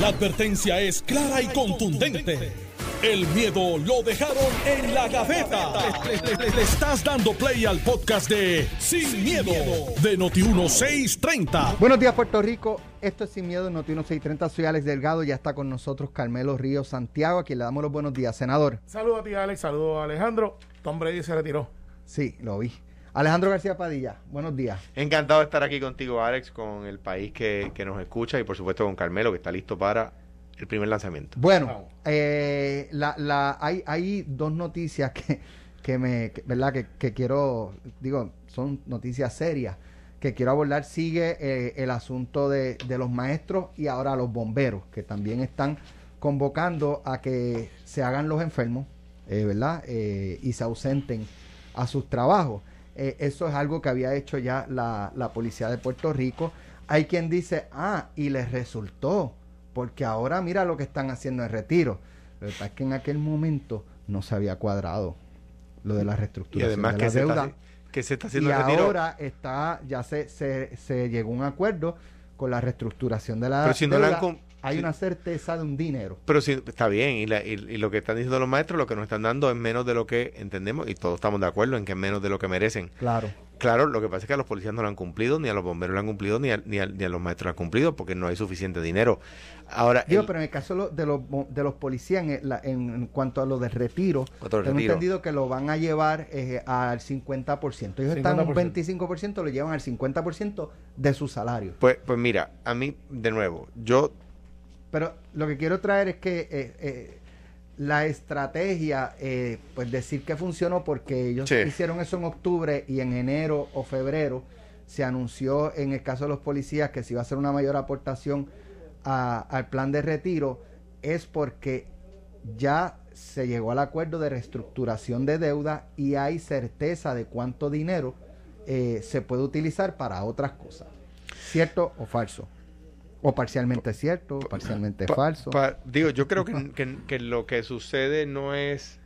La advertencia es clara y contundente. El miedo lo dejaron en la gaveta. Le, le- le- le estás dando play al podcast de Sin, miedo, de Noti1630. Buenos días, Puerto Rico. Esto es Sin Miedo, Noti 1630. Soy Alex Delgado. Ya está con nosotros Carmelo Ríos Santiago, a quien le damos los buenos días. Senador. Saludos a ti, Alex. Saludos a Alejandro. Tom Brady se retiró. Sí, lo vi. Alejandro García Padilla. Buenos días. Encantado de estar aquí contigo, Alex, con el país que, que nos escucha y por supuesto con Carmelo, que está listo para el primer lanzamiento. Bueno, eh, la, la, hay, hay dos noticias que, que me, que- ¿verdad? Que, que quiero, digo, son noticias serias que quiero abordar. Sigue eh, el asunto de, de los maestros y ahora los bomberos, que también están convocando a que se hagan los enfermos, eh, ¿verdad? Eh, y se ausenten a sus trabajos. Eh, eso es algo que había hecho ya la, la policía de Puerto Rico. Hay quien dice, ah, y les resultó, porque ahora mira lo que están haciendo en retiro. Lo que pasa es que en aquel momento no se había cuadrado lo de la Y reestructuración además de que la se, deuda. está, que se está Y haciendo retiro. ahora está, ya se, se, se llegó a un acuerdo con la reestructuración de la Pero si no la han Hay una certeza de un dinero. Pero sí, está bien, y, la- y- y lo que están diciendo los maestros, lo que nos están dando es menos de lo que entendemos, y todos estamos de acuerdo en que es menos de lo que merecen. Claro. Claro, lo que pasa es que a los policías no lo han cumplido, ni a los bomberos lo han cumplido, ni a, ni a- ni a los maestros lo han cumplido, porque no hay suficiente dinero. Ahora, Digo, el- pero en el caso de los, de los, de policías, en, la- en- en cuanto a lo del retiro, tengo retiro. entendido que lo van a llevar eh, al 50%. Ellos están en un 50%. 25%, lo llevan al 50% de su salario. pues, pues mira, a mí, de nuevo, yo Pero lo que quiero traer es que eh, eh, la estrategia, eh, pues decir que funcionó porque ellos Sí. hicieron eso en octubre y en enero o febrero se anunció en el caso de los policías que se iba a hacer una mayor aportación a- al plan de retiro, es porque ya se llegó al acuerdo de reestructuración de deuda y hay certeza de cuánto dinero eh, se puede utilizar para otras cosas. ¿Cierto o falso? O parcialmente cierto, parcialmente Pa- falso. pa- digo, yo creo que, que- que lo que sucede no es.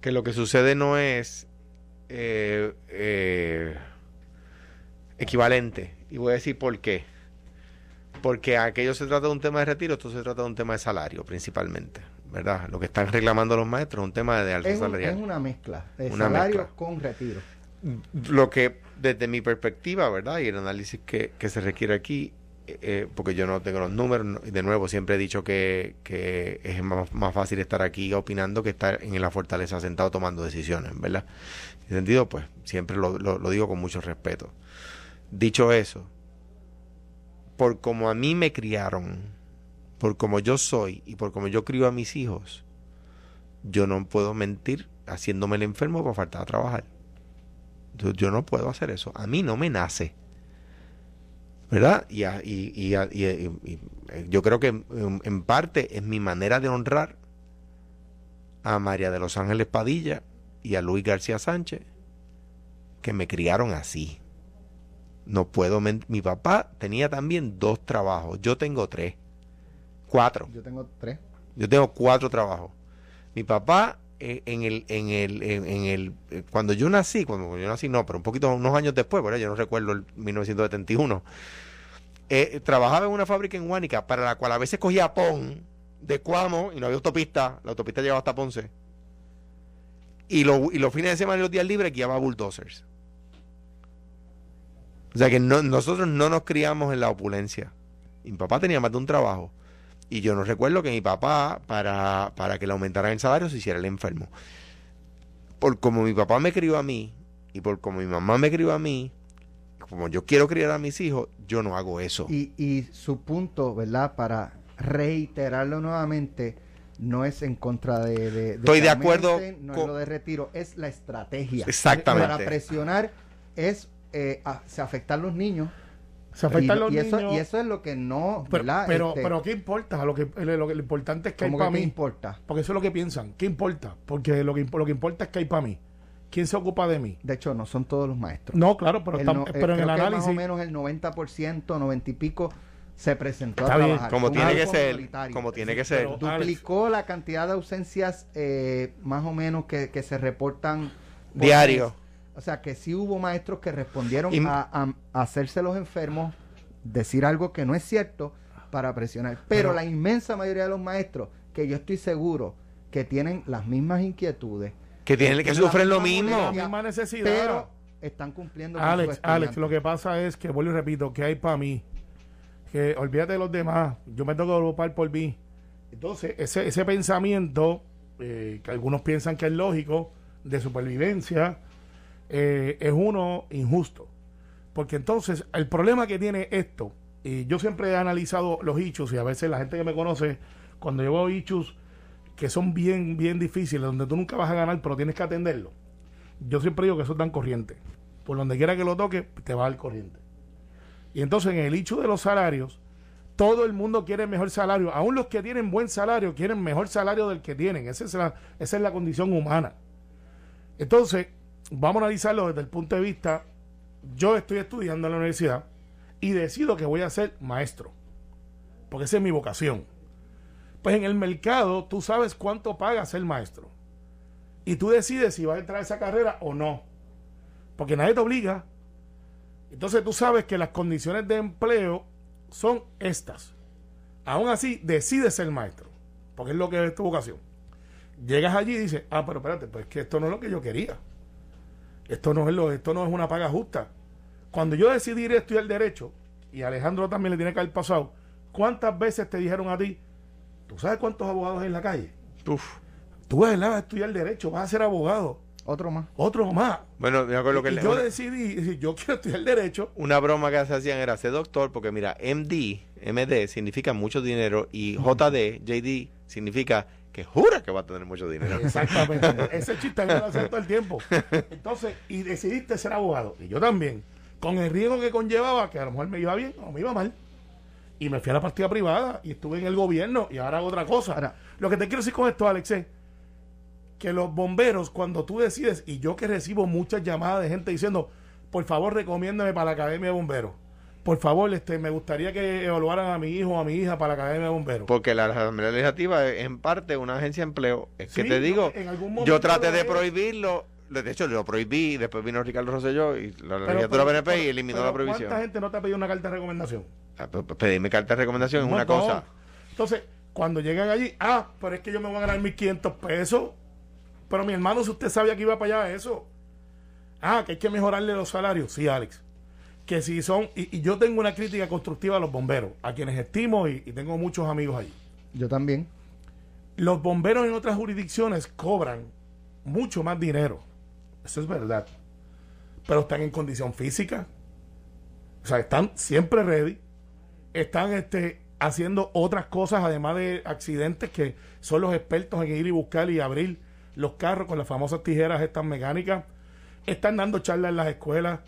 Que lo que sucede no es. eh, eh, equivalente. Y voy a decir por qué. Porque aquello se trata de un tema de retiro, esto se trata de un tema de salario, principalmente. ¿Verdad? Lo que están reclamando los maestros es un tema de alza es, un- salarial. es una mezcla de Una salario mezcla. con retiro. Lo que, desde mi perspectiva, ¿verdad? Y el análisis que, que se requiere aquí, eh, porque yo no tengo los números, de nuevo siempre he dicho que, que es más, más fácil estar aquí opinando que estar en la fortaleza sentado tomando decisiones, ¿verdad? En ese sentido, pues siempre lo, lo- lo digo con mucho respeto. Dicho eso, por como a mí me criaron, por como yo soy y por como yo crío a mis hijos, yo no puedo mentir haciéndome el enfermo para faltar a trabajar. Yo, yo no puedo hacer eso. A mí no me nace. ¿Verdad? Y, a- y- y a- y- yo creo que en, en parte es mi manera de honrar a María de los Ángeles Padilla y a Luis García Sánchez, que me criaron así. No puedo Mi papá tenía también dos trabajos. Yo tengo tres. Cuatro. Yo tengo tres. Yo tengo cuatro trabajos. Mi papá, en el, en el, en, el, eh, cuando yo nací, cuando yo nací no, pero un poquito, unos años después, ¿verdad? yo no recuerdo el 1971, eh, trabajaba en una fábrica en Huánica para la cual a veces cogía pon de Cuamo y no había autopista, la autopista llegaba hasta Ponce. Y, lo- y los fines de semana y los días libres guiaba bulldozers. O sea que no- nosotros no nos criamos en la opulencia. Mi papá tenía más de un trabajo. Y yo no recuerdo que mi papá, para, para que le aumentaran el salario, se hiciera el enfermo. Por como mi papá me crió a mí, y por como mi mamá me crió a mí, como yo quiero criar a mis hijos, yo no hago eso. Y, y su punto, ¿verdad? Para reiterarlo nuevamente, no es en contra de... de, Estoy que de acuerdo No es lo de retiro, es la estrategia. Exactamente. Para presionar es eh, a- se afectan los niños. Se afectan y, los y eso, niños. y eso es lo que no, pero, ¿verdad? pero, Este, pero ¿qué importa? Lo que, lo, que- lo importante es que hay ¿cómo para que qué mí. importa? Porque eso es lo que piensan. ¿Qué importa? Porque lo que, lo que importa es que hay para mí. ¿Quién se ocupa de mí? De hecho, no son todos los maestros. No, claro, pero, El está- no- eh, pero en el análisis. más o menos el 90%, 90 y pico se presentó Está a bien. trabajar. como Fue tiene que ser, como tiene que ser. pero- Alex. Duplicó la cantidad de ausencias eh, más o menos que, que se reportan por Diario. mes. O sea que sí hubo maestros que respondieron Y- a, hacerse los enfermos, decir algo que no es cierto para presionar. Pero, Pero- la inmensa mayoría de los maestros, que yo estoy seguro que tienen las mismas inquietudes, Que tienen que sufren lo mismo. La misma necesidad. pero están cumpliendo con su Alex, estudiante. Alex, lo que pasa es que, vuelvo y repito, que hay para mí, que olvídate de los demás, yo me tengo que ocupar por mí. Entonces, ese, ese pensamiento, eh, que algunos piensan que es lógico, de supervivencia, eh, es uno injusto. Porque entonces, el problema que tiene esto, y yo siempre he analizado los hechos, y a veces la gente que me conoce, cuando yo veo hechos que son bien, bien difíciles, donde tú nunca vas a ganar, pero tienes que atenderlo, yo siempre digo que eso es tan corriente. Por donde quiera que lo toque, te va al corriente. Y entonces en el hecho de los salarios, todo el mundo quiere mejor salario. Aún los que tienen buen salario quieren mejor salario del que tienen. Esa es la, esa es la condición humana. Entonces, vamos a analizarlo desde el punto de vista, yo estoy estudiando en la universidad y decido que voy a ser maestro. Porque esa es mi vocación. Pues en el mercado tú sabes cuánto paga ser maestro. Y tú decides si vas a entrar a esa carrera o no. Porque nadie te obliga. Entonces tú sabes que las condiciones de empleo son estas. Aún así, decides ser maestro. Porque es lo que es tu vocación. Llegas allí y dices, ah, pero espérate, pues que esto no es lo que yo quería. Esto no es lo, esto no es una paga justa. Cuando yo decidí ir a estudiar derecho, y Alejandro también le tiene que haber pasado, ¿cuántas veces te dijeron a ti, tú sabes cuántos abogados hay en la calle? Uf. Tú vas a estudiar derecho, vas a ser abogado, Otro más. otro más. Bueno, me acuerdo que y le- yo una, decidí, decir, yo quiero estudiar derecho, una broma que se hacían era ser doctor, porque mira, MD, MD significa mucho dinero y JD, JD significa que jura que va a tener mucho dinero. Exactamente. Ese chiste me lo hacen todo el tiempo. Entonces, y decidiste ser abogado. Y yo también. Con el riesgo que conllevaba, que a lo mejor me iba bien o me iba mal. Y me fui a la partida privada y estuve en el gobierno y ahora hago otra cosa. Ahora- lo que te quiero decir con esto, Alex, es que los bomberos, cuando tú decides, y yo que recibo muchas llamadas de gente diciendo, por favor, recomiéndame para la Academia de Bomberos. Por favor, este, me gustaría que evaluaran a mi hijo o a mi hija para la Academia de Bomberos. Porque la Asamblea Legislativa es en parte una agencia de empleo. Es que te digo, en algún momento yo traté de prohibirlo. De hecho, lo prohibí. Después vino Ricardo Rosselló y la Pero- legislatura pero- PNP y eliminó pero la prohibición. ¿Cuánta gente no te ha pedido una carta de recomendación? Ah, pues, pues, Pedirme carta de recomendación es Un una cosa. Entonces, cuando llegan allí, ah, pero es que yo me voy a ganar 1.500 pesos. Pero mi hermano, si usted sabía que iba para allá, eso. Ah, que hay que mejorarle los salarios. Sí, Alex. Que si son. Y, y yo tengo una crítica constructiva a los bomberos, a quienes estimo y, y tengo muchos amigos allí. Yo también. Los bomberos en otras jurisdicciones cobran mucho más dinero. Eso es verdad. Pero están en condición física. O sea, están siempre ready. Están este, haciendo otras cosas, además de accidentes, que son los expertos en ir y buscar y abrir los carros con las famosas tijeras estas mecánicas. Están dando charlas en las escuelas.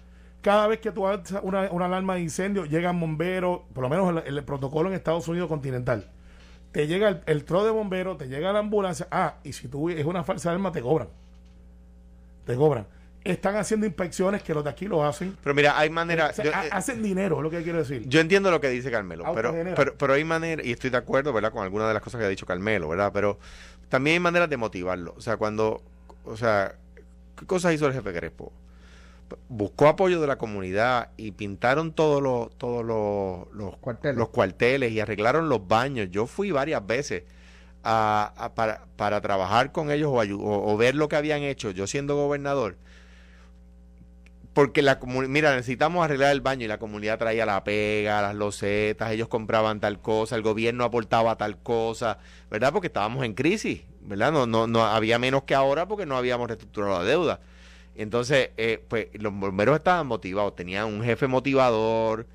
Cada vez que tú haces una, una alarma de incendio, llegan bomberos, por lo menos el, el protocolo en Estados Unidos continental te llega el, el tro de bombero, te llega la ambulancia. Ah, y si tú es una falsa alarma, te cobran. Te cobran. Están haciendo inspecciones que los de aquí lo hacen. Pero mira, hay manera. O sea, yo, ha- eh, hacen dinero, es lo que quiero decir. Yo entiendo lo que dice Carmelo, pero, pero, pero hay manera, y estoy de acuerdo, ¿verdad? Con algunas de las cosas que ha dicho Carmelo, ¿verdad? Pero también hay maneras de motivarlo. O sea, cuando, o sea, ¿qué cosas hizo el jefe Crespo? Buscó apoyo de la comunidad y pintaron todos los, todos los, los, Cuarteles. los cuarteles y arreglaron los baños. Yo fui varias veces a, a- para, para trabajar con ellos o, ayu- o- o ver lo que habían hecho, yo siendo gobernador. Porque la comunidad, mira, necesitamos arreglar el baño y la comunidad traía la pega, las losetas, ellos compraban tal cosa, el gobierno aportaba tal cosa, ¿verdad? Porque estábamos en crisis, ¿verdad? No, no, no había menos que ahora porque no habíamos reestructurado la deuda. Entonces, eh, pues los bomberos estaban motivados, tenían un jefe motivador,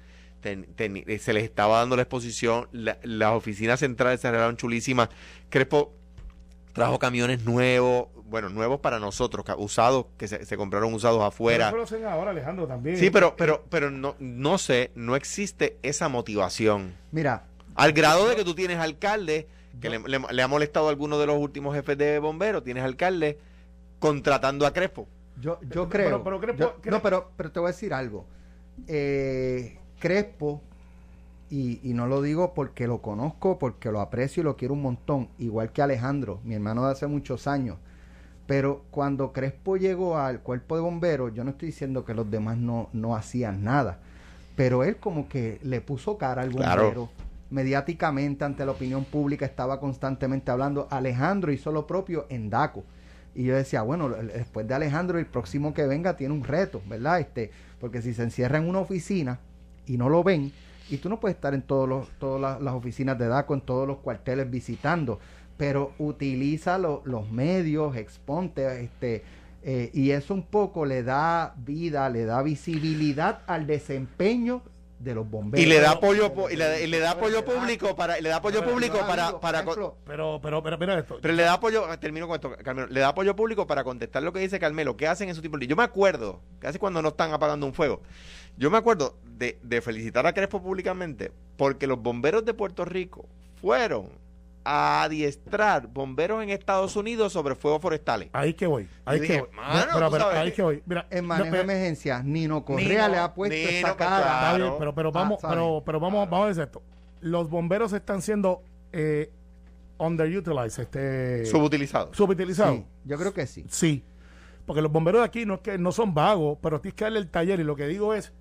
ten- ten- eh, se les estaba dando la exposición, la- las oficinas centrales se arreglaron chulísimas. Crespo trajo camiones nuevos, bueno, nuevos para nosotros, usados, que se, se compraron usados Pero afuera. eso lo hacen ahora, Alejandro, también. Sí, pero, pero, pero no, no sé, no existe esa motivación. Mira, Al grado de que tú tienes alcalde, que le, le- le ha molestado a alguno de los últimos jefes de bomberos, tienes alcalde contratando a Crespo. Yo, yo Pero- creo. pero Crespo- yo- Cre- no, pero, pero te voy a decir algo. Eh, Crespo, y, y no lo digo porque lo conozco, porque lo aprecio y lo quiero un montón, igual que Alejandro, mi hermano de hace muchos años. Pero cuando Crespo llegó al cuerpo de bomberos, yo no estoy diciendo que los demás no, no hacían nada. Pero él como que le puso cara al Claro. bombero mediáticamente ante la opinión pública estaba constantemente hablando. Alejandro hizo lo propio en DACO. Y yo decía, bueno, después de Alejandro, el próximo que venga tiene un reto, ¿verdad? Este, porque si se encierra en una oficina y no lo ven, y tú no puedes estar en todos los, todas las, oficinas de DACO, en todos los cuarteles visitando, pero utiliza los medios, exponte, este, eh, y eso un poco le da vida, le da visibilidad al desempeño de los bomberos. Y le da apoyo y le, da apoyo público para le da apoyo público para para pero pero pero mira esto. Pero le da apoyo, termino con esto, Carmelo, le da apoyo público para contestar lo que dice Carmelo, ¿qué hacen en su tipo de Yo me acuerdo, casi cuando no están apagando un fuego. Yo me acuerdo de, de felicitar a Crespo públicamente porque los bomberos de Puerto Rico fueron a adiestrar bomberos en Estados Unidos sobre fuegos forestales. Ahí que voy. Ahí que voy. ahí que voy. Mira, en manejo de emergencia, Nino Correa le ha puesto esa cara. pero, pero vamos, ah, pero, pero vamos, vamos a decir esto. Los bomberos están siendo eh, underutilized, este subutilizados. Subutilizados. yo creo que sí. Sí. Porque los bomberos de aquí no es que no son vagos, pero tienes que darle el taller y lo que digo es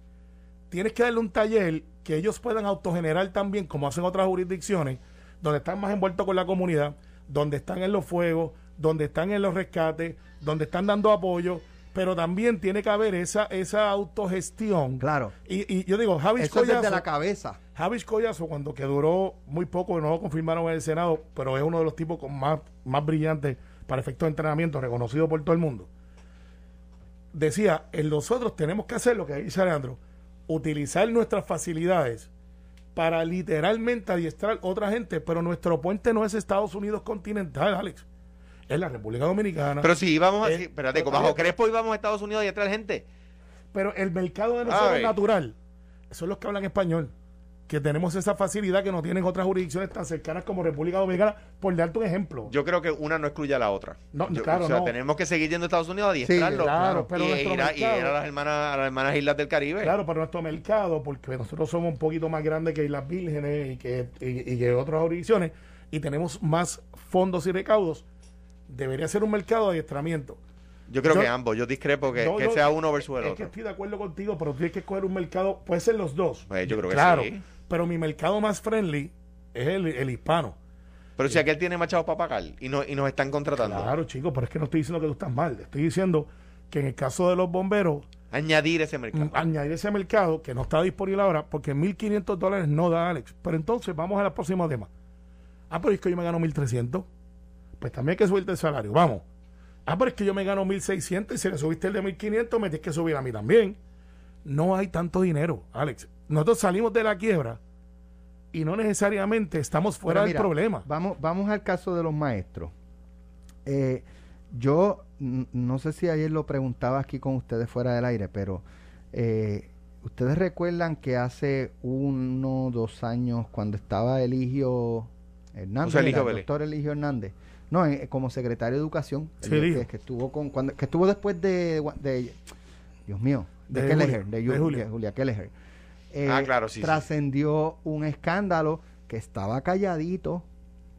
tienes que darle un taller que ellos puedan autogenerar también como hacen otras jurisdicciones donde están más envueltos con la comunidad, donde están en los fuegos, donde están en los rescates, donde están dando apoyo, pero también tiene que haber esa esa autogestión. Claro. Y, yo digo, Javis Collazo. de la cabeza. Javis Collazo, cuando que duró muy poco, no lo confirmaron en el Senado, pero es uno de los tipos con más, más brillantes para efectos de entrenamiento, reconocido por todo el mundo. Decía, en nosotros tenemos que hacer lo que dice Alejandro, utilizar nuestras facilidades para literalmente adiestrar otra gente, pero nuestro puente no es Estados Unidos continental, Alex. Es la República Dominicana. Pero si íbamos a, espérate, bajo Crespo íbamos a Estados Unidos a adiestrar gente. Pero el mercado de nosotros es natural. Son los que hablan español que tenemos esa facilidad que no tienen otras jurisdicciones tan cercanas como República Dominicana, por darte un ejemplo. Yo creo que una no excluye a la otra. No, claro, o sea, tenemos que seguir yendo a Estados Unidos a adiestrarlo. claro, pero y, ir a, las hermanas, a las hermanas islas del Caribe. Claro, pero nuestro mercado, porque nosotros somos un poquito más grandes que Islas Vírgenes y que, y, que otras jurisdicciones, y tenemos más fondos y recaudos, debería ser un mercado de adiestramiento. Yo creo que ambos, yo discrepo que, sea uno versus el es otro. que estoy de acuerdo contigo, pero tienes que escoger un mercado, puede ser los dos. Pues yo creo que claro, sí pero mi mercado más friendly es el, hispano. Pero si aquel tiene machado para pagar y, no, y nos están contratando. Claro, chicos, pero es que no estoy diciendo que tú estás mal. Estoy diciendo que en el caso de los bomberos. Añadir ese mercado. Mm, añadir ese mercado que no está disponible ahora porque 1.500 dólares no da, Alex. Pero entonces vamos a la próxima tema. Ah, pero es que yo me gano 1.300. Pues también hay que subirte el salario. Vamos. Ah, pero es que yo me gano 1.600 y si le subiste el de 1.500, me tienes que subir a mí también. No hay tanto dinero, Alex. Nosotros salimos de la quiebra y no necesariamente estamos fuera del problema. Vamos, vamos al caso de los maestros. Eh, yo no sé si ayer lo preguntaba aquí con ustedes fuera del aire, pero eh, ustedes recuerdan que hace uno dos años, cuando estaba Eligio Hernández, el doctor Eligio Hernández, no, como secretario de Educación, que, estuvo con, cuando, que estuvo después de, Dios mío, de, de, Julia, Julia Kelleher eh, ah, claro, sí, trascendió un escándalo que estaba calladito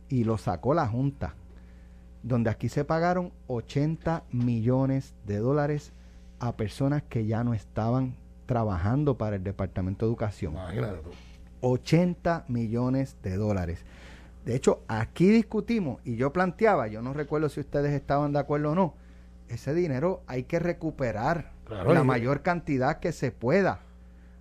y lo sacó la Junta, donde aquí se pagaron 80 millones de dólares a personas que ya no estaban trabajando para el Departamento de Educación. 80 millones de dólares. De hecho, aquí discutimos y yo planteaba, yo no recuerdo si ustedes estaban de acuerdo o no, ese dinero hay que recuperar la mayor cantidad que se pueda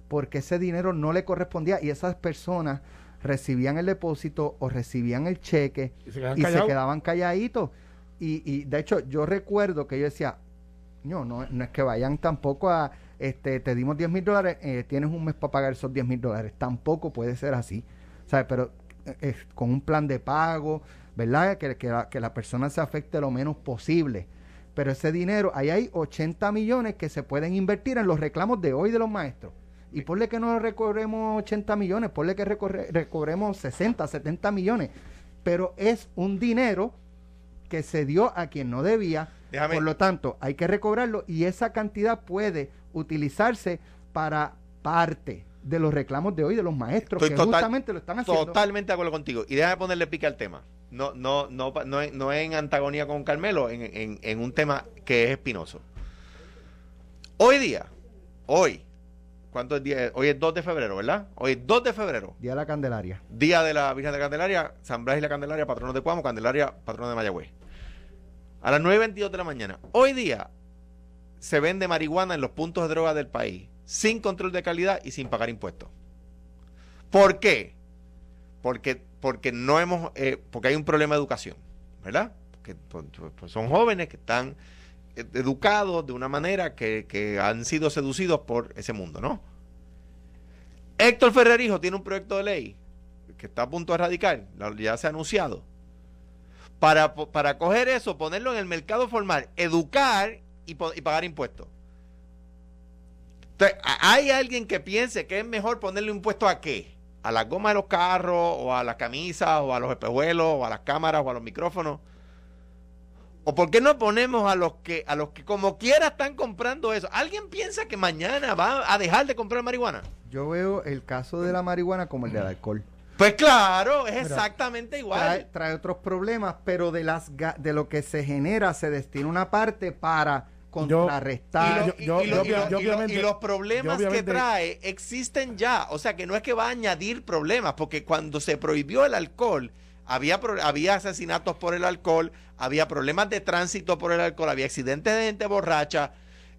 porque ese dinero no le correspondía y esas personas recibían el depósito o recibían el cheque y se, quedaban calladitos. Y, y, de hecho yo recuerdo que yo decía, no, no, es que vayan tampoco a, este, te dimos 10 mil dólares, eh, tienes un mes para pagar esos 10 mil dólares. Tampoco puede ser así. ¿Sabes? Pero eh, con un plan de pago, ¿verdad? Que, que, la, que la persona se afecte lo menos posible. Pero ese dinero, ahí hay 80 millones que se pueden invertir en los reclamos de hoy de los maestros. Y ponle que no recobremos 80 millones, ponle que recobremos 60, 70 millones. Pero es un dinero que se dio a quien no debía. Por lo tanto, hay que recobrarlo y esa cantidad puede utilizarse para parte de los reclamos de hoy de los maestros que justamente lo están haciendo. Totalmente de acuerdo contigo. Y déjame ponerle pique al tema. No, no, no, no, no en antagonía con Carmelo, en, en, en un tema que es espinoso. Hoy día, hoy, ¿cuánto es día? Hoy es 2 de febrero, ¿verdad? Hoy es 2 de febrero. Día de la Candelaria. Día de la Virgen de Candelaria, San Blas y la Candelaria, patrono de Cuamo, Candelaria, patrono de Mayagüez. A las 9.22 de la mañana. Hoy día se vende marihuana en los puntos de droga del país, sin control de calidad y sin pagar impuestos. ¿Por qué? Porque, porque no hemos, eh, porque hay un problema de educación, ¿verdad? Porque pues, pues, son jóvenes que están eh, educados de una manera que, que han sido seducidos por ese mundo, ¿no? Héctor Ferrerijo tiene un proyecto de ley que está a punto de radicar, ya se ha anunciado, para, para coger eso, ponerlo en el mercado formal, educar y, y pagar impuestos. Entonces, ¿a- ¿hay alguien que piense que es mejor ponerle impuesto a qué? ¿A las gomas de los carros, o a las camisas, o a los espejuelos, o a las cámaras, o a los micrófonos? ¿O por qué no ponemos a los que, a los que como quiera están comprando eso? ¿Alguien piensa que mañana va a dejar de comprar marihuana? Yo veo el caso de la marihuana como el del alcohol. Pues claro, es exactamente igual. Trae, trae otros problemas, pero de las de lo que se genera se destina una parte para contrarrestar. Y, los problemas yo que trae existen ya. O sea que no es que va a añadir problemas, porque cuando se prohibió el alcohol, había, había asesinatos por el alcohol, había problemas de tránsito por el alcohol, había accidentes de gente borracha.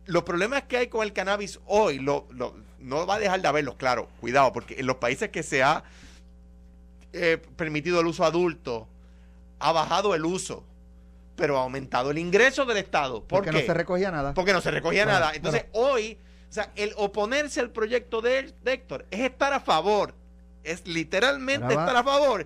Los problemas que hay con el cannabis hoy, lo, lo- no va a dejar de haberlos, claro, cuidado, porque en los países que se ha eh, permitido el uso adulto, ha bajado el uso, pero ha aumentado el ingreso del Estado. ¿Por porque qué? no se recogía nada. Porque no se recogía nada. Entonces, hoy, o sea, el oponerse al proyecto de, de Héctor es estar a favor, es literalmente estar a favor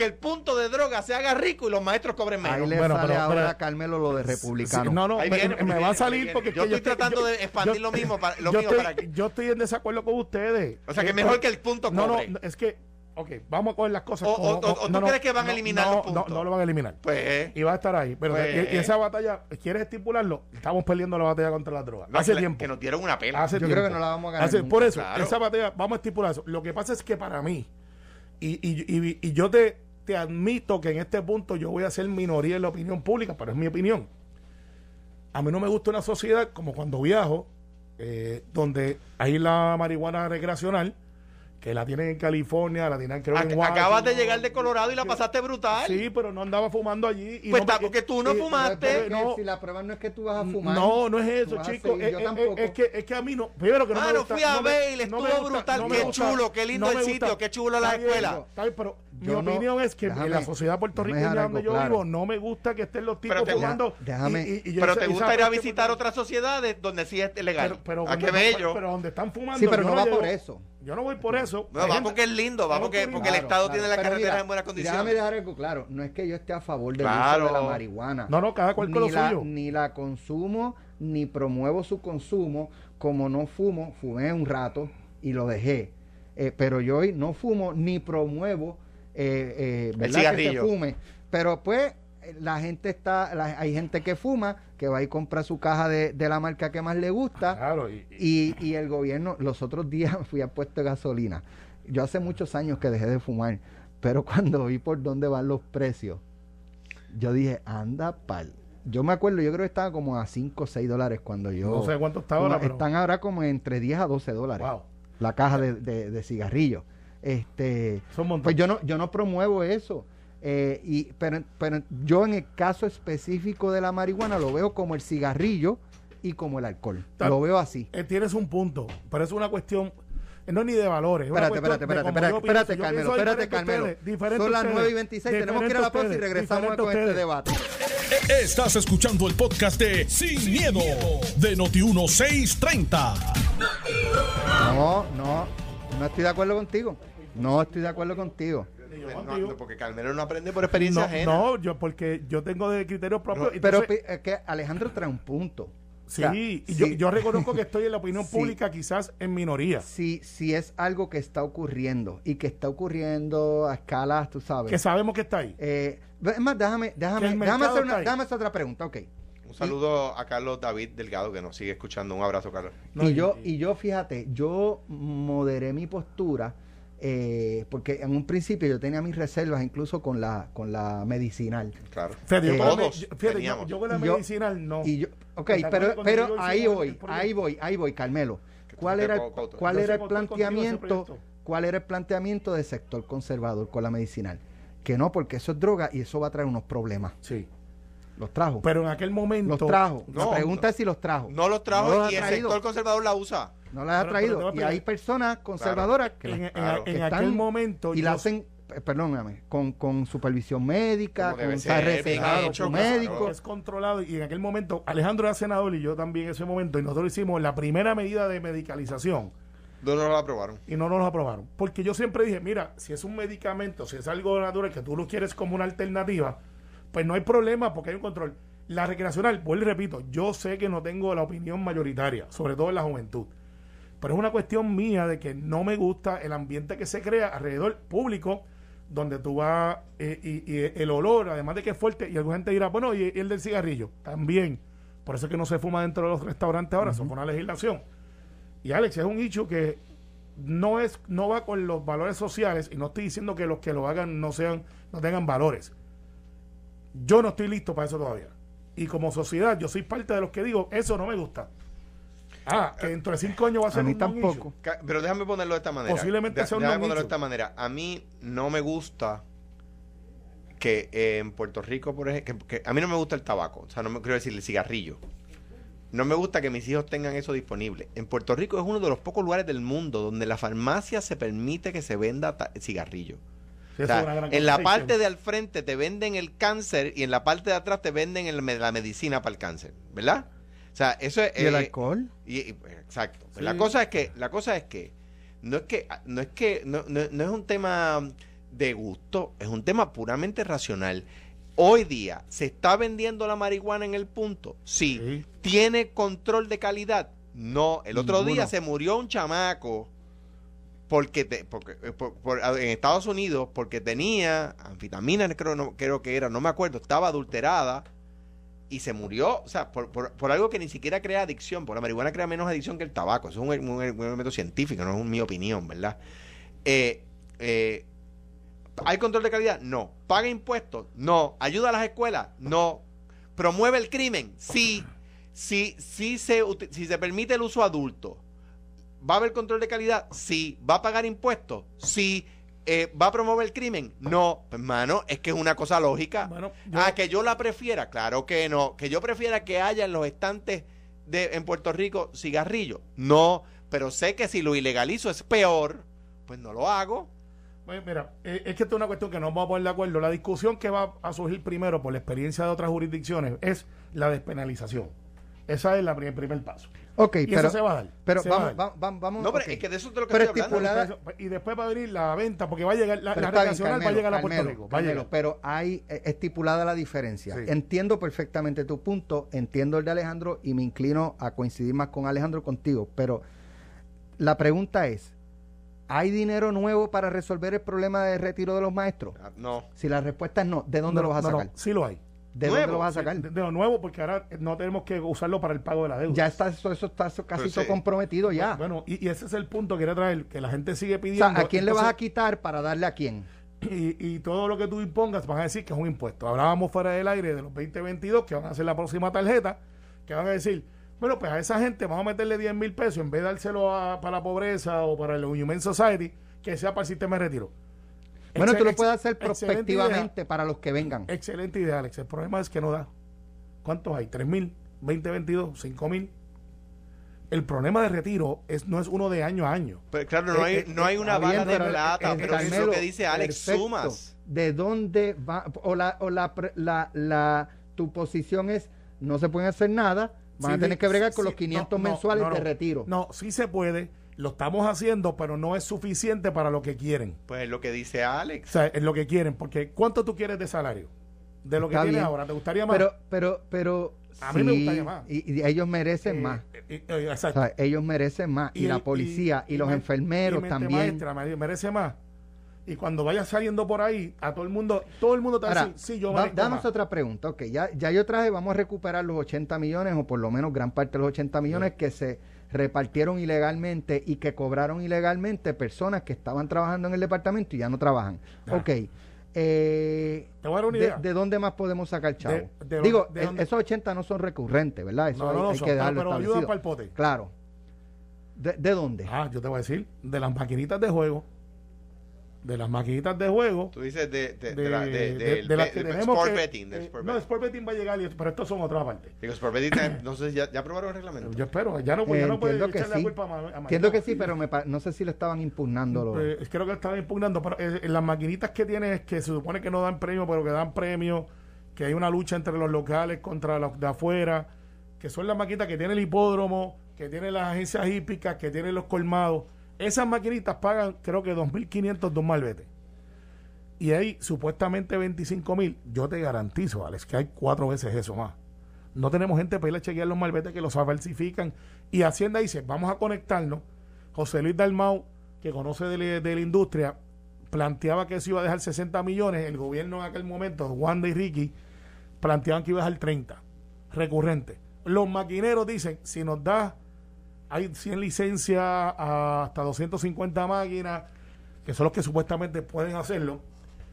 que el punto de droga se haga rico y los maestros cobren menos. Ahí le Bueno, sale pero- ahora pero- a Carmelo lo de republicano. Sí, no, no, Ahí me, viene, me- me ahí va a viene, salir viene. porque Yo que estoy tratando de expandir lo mismo para- lo yo mío estoy, para que- Yo estoy en desacuerdo con ustedes. O sea, que mejor que el punto No, cobre. no, es que, ok, vamos a coger las cosas. O- como- o- o- o no, tú no, crees que van a no, eliminar no, los puntos. No, no lo van a eliminar. Pues, Y va a estar ahí. Pero Pues- y- y esa batalla, ¿quieres estipularlo? Estamos perdiendo la batalla contra las drogas. no, Hace que, tiempo. que nos dieron una pela. Hace Yo tiempo. creo que no la vamos a ganar Hace- nunca. por eso, Claro. esa batalla, vamos a estipular eso. Lo que pasa es que para mí, y, y, y, y yo te, admito que en este punto yo voy a ser minoría en la opinión pública, pero es mi opinión. A mí no me gusta una sociedad como cuando viajo, eh, donde hay la marihuana recreacional, que la tienen en California, la tienen creo Ac- en Washington. acabas de llegar de Colorado y la pasaste brutal. Sí, pero no andaba fumando allí. y Pues no está, me- porque tú no y- fumaste. Que no. si la prueba no es que tú vas a fumar. No, no es eso, chicos. Es, es- es que, es que a mí no. Primero que no me Mano, gusta. fui a no me- no estuvo me gusta, brutal, no me qué gusta, chulo, qué lindo no el me sitio, qué chulo la escuela. bien, pero mi opinión es que déjame- en la sociedad puertorriqueña donde yo vivo no me gusta que estén los tipos Pero te- fumando. déjame- Pero te gusta ir a parte visitar otras sociedades donde sí es legal. Pero, ah, qué bello. Pero, donde están fumando. Sí, pero no va por eso. Yo no voy por eso. No, va gente- porque es lindo, va porque, porque el Estado claro. tiene las carreteras mira, en buenas condiciones. Déjame dejar algo claro. No es que yo esté a favor del Claro. uso de la marihuana. No, no, cada cual con ni lo la, suyo. Ni la consumo, ni promuevo su consumo. Como no fumo, fumé un rato y lo dejé. Eh, pero yo hoy no fumo ni promuevo eh, eh, ¿verdad? que se cigarrillo. fume. Pero pues la gente está, la- hay gente que fuma, que va y compra su caja de, de la marca que más le gusta. Claro, y- y- el gobierno, los otros días fui a puesto de gasolina. Yo hace muchos años que dejé de fumar, pero cuando vi por dónde van los precios, yo dije, anda pal. Yo me acuerdo, yo creo que estaba como a 5 o 6 dólares cuando yo... no sé cuánto está ahora, pero. Están ahora como entre 10 a 12 dólares Wow. la caja de, de, de cigarrillos. Este, Son pues yo no, yo no promuevo eso. Eh, y, pero, pero yo en el caso específico de la marihuana lo veo como el cigarrillo y como el alcohol. Tal- Lo veo así. Eh, tienes un punto, pero es una cuestión, eh, no es ni de valores. Espérate, espérate, espérate, espérate, espérate, Carmelo, espérate, Carmelo. Son las ustedes, 9 y 26, tenemos que ir a la pausa y regresamos con este debate. Estás escuchando el podcast de Sin, miedo, de Noti1630. No, no, no estoy de acuerdo contigo. No estoy de acuerdo contigo. No, no, porque Carmelo no aprende por experiencia No, ajena. no, yo porque yo tengo de criterios propios. Pero es que Alejandro trae un punto. sí, o sea, y sí. yo, yo reconozco que estoy en la opinión Sí. pública quizás en minoría. Si, si es algo que está ocurriendo y que está ocurriendo a escalas, tú sabes. Que sabemos que está ahí. Eh, es más, déjame, déjame, déjame, hacer una, déjame hacer otra pregunta, ok. Un saludo a Carlos David Delgado que nos sigue escuchando. Un abrazo, Carlos. No, y yo, y yo, fíjate, yo moderé mi postura eh, porque en un principio yo tenía mis reservas incluso con la, con la medicinal. Claro. Fíjate, yo, eh, con la- todos fíjate, yo- teníamos. yo con la medicinal no. Y yo, ok, ¿Te acuerdas pero, pero ahí voy, ahí voy, ahí voy, Carmelo. cuál era el, cuál era el planteamiento, cuál era el planteamiento del sector conservador con la medicinal. Que no, porque eso es droga y eso va a traer unos problemas. Sí. Los trajo. Pero en aquel momento. los trajo. No, la pregunta es si los trajo. No los trajo No los ha y el sector conservador la usa. No las ha Pero- pero te traído. y hay personas conservadoras que En, las- en- Claro. en que aquel están momento. y la hacen, eh, perdóname, con, con supervisión médica, con ser, hecho, claro. médico. es controlado y en aquel momento Alejandro era senador y yo también en ese momento y nosotros hicimos la primera medida de medicalización No, no la aprobaron. y no nos lo aprobaron porque yo siempre dije mira si es un medicamento si es algo natural que tú lo quieres como una alternativa pues no hay problema porque hay un control la recreacional vuelvo y repito yo sé que no tengo la opinión mayoritaria sobre todo en la juventud pero es una cuestión mía de que no me gusta el ambiente que se crea alrededor público donde tú vas eh, y, y el olor, además de que es fuerte, y alguna gente dirá, bueno, y, y el del cigarrillo, también. Por eso es que no se fuma dentro de los restaurantes ahora, eso fue una legislación. Y Alex, es un hecho que no es no va con los valores sociales, y no estoy diciendo que los que lo hagan no sean no tengan valores. Yo no estoy listo para eso todavía. Y como sociedad, yo soy parte de los que digo, eso no me gusta. Ah, que dentro de cinco años va a ser A mí un tampoco. Pero déjame ponerlo de esta manera. Posiblemente De- sea un Déjame ponerlo de esta manera. A mí no me gusta que eh, en Puerto Rico, por ejemplo, que, que a mí no me gusta el tabaco. O sea, no me quiero decir el cigarrillo. No me gusta que mis hijos tengan eso disponible. En Puerto Rico es uno de los pocos lugares del mundo donde la farmacia se permite que se venda cigarrillo. Sí, O sea, es una gran en la parte de al frente te venden el cáncer y en la parte de atrás te venden el la medicina para el cáncer, ¿verdad? O sea, eso es... ¿Y el eh, alcohol? y, y, pues, exacto. Sí. La cosa es que, la cosa es que, no es que, no es que, no, no- no es un tema de gusto, es un tema puramente racional. Hoy día, ¿se está vendiendo la marihuana en el punto? Sí. Sí. ¿Tiene control de calidad? No. El otro Ninguno. día se murió un chamaco porque, te- porque eh, por- por- en Estados Unidos porque tenía anfetamina, creo, no, creo que era, no me acuerdo, estaba adulterada y se murió, o sea, por, por, por algo que ni siquiera crea adicción, porque la marihuana crea menos adicción que el tabaco, eso es un, un- un elemento científico, no es mi opinión, ¿verdad? Eh, eh, ¿Hay control de calidad? No. ¿Paga impuestos? No. ¿Ayuda a las escuelas? No. ¿Promueve el crimen? Sí. Sí, sí se, si se permite el uso adulto. ¿Va a haber control de calidad? Sí. ¿Va a pagar impuestos? Sí. Eh, ¿Va a promover el crimen? No. Hermano, es que es una cosa lógica. Bueno, yo- Ah, que yo la prefiera. Claro que no. Que yo prefiera que haya en los estantes de, en Puerto Rico cigarrillos. No. Pero sé que si lo ilegalizo es peor. Pues no lo hago. Pues mira, eh, es que esto es una cuestión que no vamos a poner de acuerdo. La discusión que va a surgir primero por la experiencia de otras jurisdicciones es la despenalización. Esa es la el primer paso. Ok, Y pero, eso se va a dar. pero se va a vamos, dar. va- va- vamos, No, pero es que de eso es de lo que Pero estoy hablando. estipulada- Y después va a venir la venta, porque va a llegar, la, la bien, recreacional va a llegar a Puerto Carmelo, Rico. Va a Carmelo, llegar. pero hay eh, estipulada la diferencia. Sí. Entiendo perfectamente tu punto, entiendo el de Alejandro y me inclino a coincidir más con Alejandro contigo, pero la pregunta es, ¿hay dinero nuevo para resolver el problema de retiro de los maestros? Ah, No. Si la respuesta es no, ¿de dónde No, lo vas a no, no, sacar? sí lo hay. ¿De Nuevo, dónde lo vas a sacar? de, de lo nuevo, porque ahora no tenemos que usarlo para el pago de la deuda. Ya está, eso, eso está eso casi Pero todo sí. comprometido ya. Bueno, y, y ese es el punto que quiere traer, que la gente sigue o pidiendo. sea, ¿a quién le vas a quitar para darle a quién? y, y todo lo que tú impongas van a decir que es un impuesto. Hablábamos fuera del aire de los 2022 que van a hacer la próxima tarjeta, que van a decir, bueno, pues a esa gente vamos a meterle 10 mil pesos en vez de dárselo a- para la pobreza o para el Human Society, que sea para el sistema de retiro. Bueno, tú lo puedes hacer prospectivamente para los que vengan. excelente idea, Alex. El problema es que no da. ¿Cuántos hay? ¿3 mil? ¿2022? ¿5 mil? El problema de retiro es, no es uno de año a año. Pero claro, no hay, Eh, eh, no hay una está bien, bala de pero, plata, eh, pero eso es lo que dice Alex, perfecto. sumas. ¿De dónde va? O la, o la, pre- la, la, tu posición es, no se puede hacer nada, van Sí, a tener que bregar con sí, los 500 no, no, mensuales no, de retiro. No, sí se puede, lo estamos haciendo, pero no es suficiente para lo que quieren. Pues es lo que dice O Alex. sea, es lo que quieren, porque ¿cuánto tú quieres de salario? De lo que Está tienes bien. ahora, ¿te gustaría más? Pero, pero, pero, A mí me sí, gustaría más. Y, y ellos merecen Eh, más. eh, eh, O exacto. sea, ellos merecen más. Y, la policía y, los enfermeros también. maestra mere- merece más. Y cuando vayas saliendo por ahí, a todo el mundo, todo el mundo te va a decir, sí, yo va- dame más. otra pregunta. Ok, ya, ya yo traje, vamos a recuperar los 80 millones, o por lo menos gran parte de los 80 millones que se repartieron ilegalmente y que cobraron ilegalmente personas que estaban trabajando en el departamento y ya no trabajan. Ah. Ok. Eh, Te voy a dar una de, idea. de dónde más podemos sacar chavo? De- de Digo, esos 80 no son recurrentes, ¿verdad? Eso No, hay, no, no hay son, que pero- dejarlo pero establecido. para el pote. Claro. ¿De, de dónde? Ah, yo te voy a decir, de las maquinitas de juego. De las maquinitas de juego. Tú dices de, de, De, de, la- de- de- del de las que tenemos Sport que- betting. eh, sport no. Sport Betting va a llegar, y- pero estos son otra parte. Digo, Sport betting, no sé, ya, ya aprobaron el reglamento. Yo espero, ya no, ya Eh, no puede entiendo que echarle sí. la culpa a Ma- a Maicon. Entiendo que sí, pero me pa- no sé si lo estaban impugnando. los- Eh, creo que estaban impugnando, pero eh, las maquinitas que tienen es que se supone que no dan premio, pero que dan premio, que hay una lucha entre los locales contra los de afuera, que son las maquinitas que tiene el hipódromo, que tiene las agencias hípicas, que tienen los colmados. Esas maquinitas pagan, creo que 2.500 de un malvete. Y hay supuestamente 25.000. Yo te garantizo, Alex, que hay cuatro veces eso más. No tenemos gente para ir a chequear los malvetes que los falsifican. Y Hacienda dice, vamos a conectarnos. José Luis Dalmau, que conoce de, de la industria, planteaba que eso iba a dejar 60 millones. El gobierno en aquel momento, Wanda y Ricky, planteaban que iba a dejar 30 recurrente. Los maquineros dicen, si nos da, hay 100 licencias a hasta 250 máquinas, que son los que supuestamente pueden hacerlo,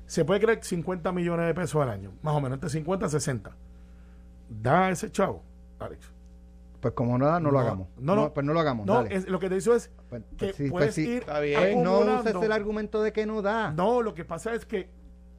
se puede crear 50 millones de pesos al año, más o menos, entre 50 y 60. Da ese chavo, Alex. Pues como no da, no, lo No, hagamos. no, no. pues no lo hagamos. No, dale. es- lo que te digo es Pues- que pues sí, puedes pues sí. ir Está bien. No uses el argumento de que no da. No, lo que pasa es que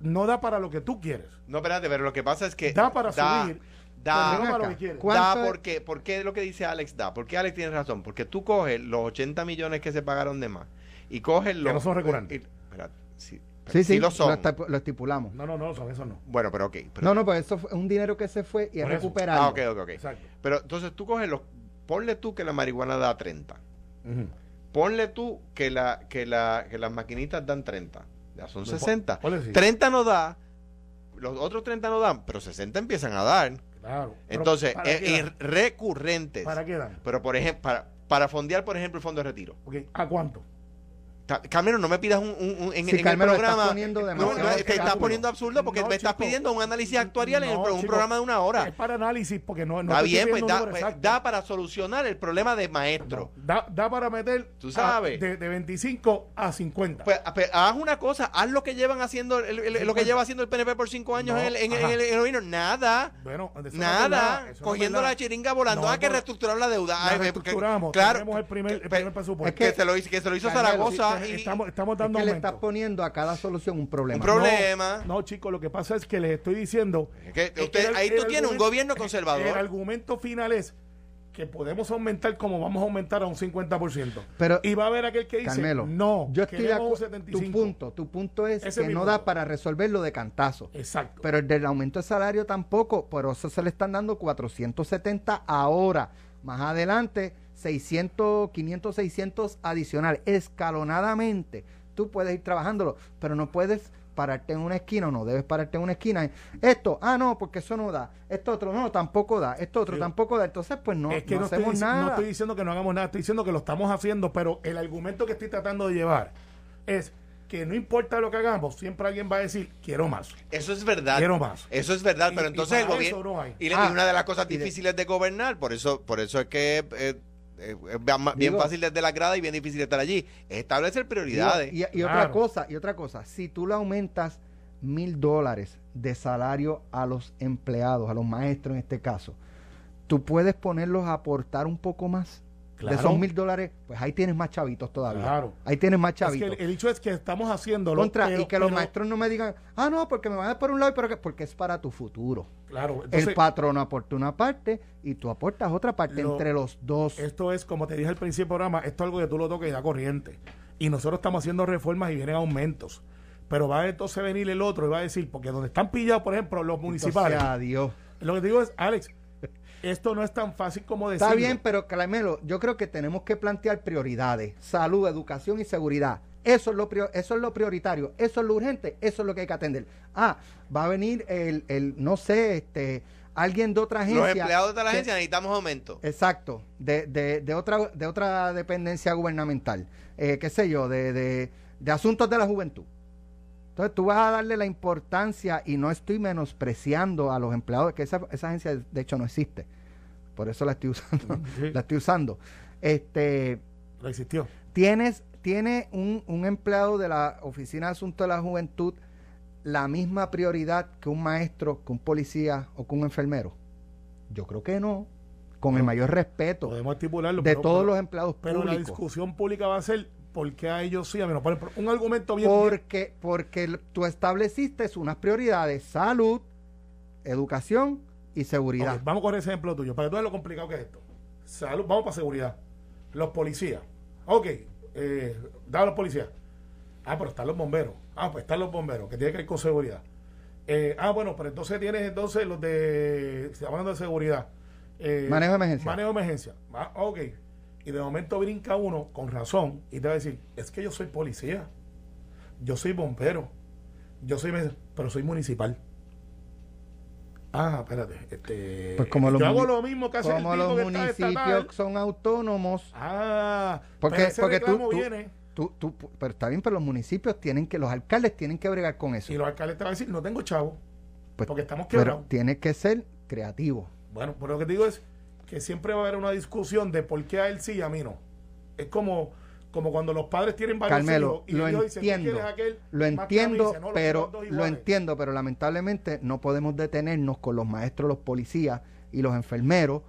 no da para lo que tú quieres. No, espérate, pero lo que pasa es que. Da para subir, Da, no que quieres. ¿Cuánto da porque, ¿por qué lo que dice Alex da? Porque Alex tiene razón. Porque tú coges los 80 millones que se pagaron de más y coges los. no son recurrentes. y- espérate, sí, Sí, sí, lo son. Lo, estipulamos. No, no, no, son eso no. Bueno, pero ok. pero- No, no, pues eso fue un dinero que se fue y es recuperado. Ah, ok, ok, ok. Exacto. Pero entonces tú coges los. Ponle tú que la marihuana da 30. Ujú. Ponle tú que, la, que, la, que las maquinitas dan 30. Ya son pon- 60. ponle sí. 30 no da. Los otros 30 no dan, pero 60 empiezan a dar. Claro. Entonces, ¿para eh, qué y dan? recurrentes. ¿Para qué dan? Pero, por ejemplo, para, para fondear, por ejemplo, el fondo de retiro. ¿A cuánto? Carmelo, no me pidas un, un- un- en, Sí, en Carmelo, el estás programa. poniendo no, no, te estás poniendo absurdo porque No, me estás chico. pidiendo un análisis actuarial en el un chico. programa de una hora. Es para análisis porque no, no Está bien, pues da, pues, da para solucionar el problema de maestro. Da, da para meter Tú a- sabes. de, de 25 a 50. Pues, pues, haz una cosa, haz lo que llevan haciendo, el- el- lo que lleva haciendo el PNP por cinco años No, en, el- en, en el, gobierno. Nada. bueno, Nada, verdad, cogiendo la chiringa volando. No, ah, que reestructurar la deuda. La reestructuramos, claro, tenemos el primer, presupuesto. es que, se lo hizo, Zaragoza. Y, estamos, estamos Es dando que le estás poniendo a cada solución un problema. Un problema. No, no, chicos, lo que pasa es que les estoy diciendo. Es que que usted- el- ahí el tú tienes un gobierno El conservador. argumento final es que podemos aumentar como vamos a aumentar a un 50%. Pero- y va a haber aquel que dice, Carmelo, no, yo estoy de acuerdo. Tu 75. punto, tu punto es Ese es que no punto. da para resolverlo de cantazo. Exacto. Pero el del aumento de salario tampoco, por eso se le están dando 470 ahora. Más adelante, 600, 500, 600 adicional. Escalonadamente, tú puedes ir trabajándolo, pero no puedes pararte en una esquina o no debes pararte en una esquina. Esto, ah, no, porque eso no da. Esto otro, no, tampoco da. Esto otro, Sí. tampoco da. Entonces, pues no, es que no no, estoy, hacemos dic- nada. no estoy diciendo que no hagamos nada, estoy diciendo que lo estamos haciendo, pero el argumento que estoy tratando de llevar es que no importa lo que hagamos, siempre alguien va a decir, quiero más. Eso es verdad. Quiero más. Eso es verdad, Y- pero y entonces el gobierno. no hay. Y, le- Ah, y una de las cosas de- difíciles de gobernar, por eso, por eso es que eh, es bien bien Digo- fácil desde la grada y bien difícil estar allí. Es establecer prioridades. Y, y- y otra cosa, y otra cosa, si tú le aumentas mil dólares de salario a los empleados, a los maestros en este caso, tú puedes ponerlos a aportar un poco más. De esos mil dólares, pues ahí tienes más chavitos todavía. Claro. Ahí tienes más Es que chavitos. el, el hecho es que estamos haciéndolo. Contra, pero- y que los maestros no me digan, ah, no, porque me van a dar por un lado, y pero que, porque es para tu futuro. Claro, entonces, el patrono aporta una parte y tú aportas otra parte Lo- entre los dos. esto es, como te dije al principio del programa, esto es algo que tú lo toques y da corriente. Y nosotros estamos haciendo reformas y vienen aumentos. Pero va a entonces venir el otro y va a decir, porque donde están pillados, por ejemplo, los municipales. Adiós. Lo que te digo es, Alex, esto no es tan fácil como decirlo. Está bien, pero Calamelo, yo creo que tenemos que plantear prioridades. Salud, educación y seguridad. Eso es lo prio- eso es lo prioritario, eso es lo urgente, eso es lo que hay que atender. Ah, va a venir el, el no sé, este alguien de otra agencia. Los empleados de la que- agencia necesitamos aumento. Exacto, de, de, de otra de otra dependencia gubernamental, eh, qué sé yo, de, de, de asuntos de la juventud. Entonces tú vas a darle la importancia y no estoy menospreciando a los empleados, que esa, esa agencia de hecho no existe. Por eso la estoy usando. Sí. la estoy usando. Este, Lo existió. tienes, tiene un, un empleado de la Oficina de Asuntos de la Juventud la misma prioridad que un maestro, que un policía o que un enfermero. Yo creo que no. con el mayor respeto Podemos estipularlo. de pero- todos los empleados Pero la públicos. discusión pública va a ser por qué a ellos sí, a mí no. Un argumento bien. Porque, porque tú estableciste unas prioridades, salud, educación y seguridad. Ok, vamos con ese ejemplo tuyo, para que tú veas lo complicado que es esto. Salud, vamos para seguridad. Los policías. Ok, eh, dame los policías. Ah, pero están los bomberos. Ah, pues están los bomberos, que tiene que ver con seguridad. Eh, ah, bueno, pero entonces tienes entonces los de. Se hablando de seguridad. Eh, Manejo de emergencia. Manejo de emergencia. Ah, ok. Y de momento brinca uno con razón y te va a decir: Es que yo soy policía. Yo soy bombero. Yo soy. Pero soy municipal. Ah, espérate. Este, Pues como los yo hago lo mismo que hace el Como tipo los que municipios son autónomos, Ah, Porque- pero ese porque tú- tú- viene tú, tú, pero está bien, pero los municipios tienen que, los alcaldes tienen que bregar con eso. y los alcaldes te van a decir, no tengo chavo, Pues, porque estamos pero quebrados. tiene que ser creativo. Bueno, pero lo que te digo es que siempre va a haber una discusión de por qué a él sí y a mí no. Es como, como cuando los padres tienen varios Carmelo, hijos y lo ellos dicen, "¿Tú entiendo, aquel lo más que a mí?" entiendo, Dice, "No, los pero lo iguales". entiendo, pero lamentablemente no podemos detenernos con los maestros, los policías y los enfermeros,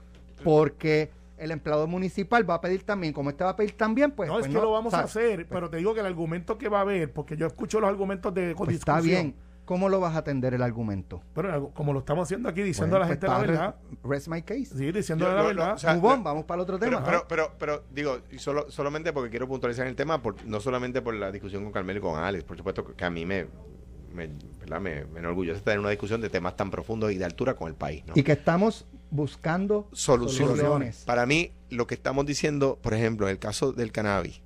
porque el empleado municipal va a pedir también, como este va a pedir también, pues, no, pues es que lo vamos a hacer, pero te digo que el argumento que va a haber, porque yo escucho los argumentos de pues está bien. ¿Cómo lo vas a atender el argumento? Pero como lo estamos haciendo aquí, diciendo Bueno, a la pues gente la verdad, re- Rest my case. sí, diciéndole Yo- la verdad. o sea, lo- vamos para el otro tema. pero, pero, pero, digo, solo, solamente porque quiero puntualizar el tema, por, no solamente por la discusión con Carmelo y con Alex, por supuesto que a mí me, me, ¿verdad? me, me enorgullece tener una discusión de temas tan profundos y de altura con el país. ¿no? Y que estamos buscando soluciones. soluciones. Para mí, lo que estamos diciendo, por ejemplo, en el caso del cannabis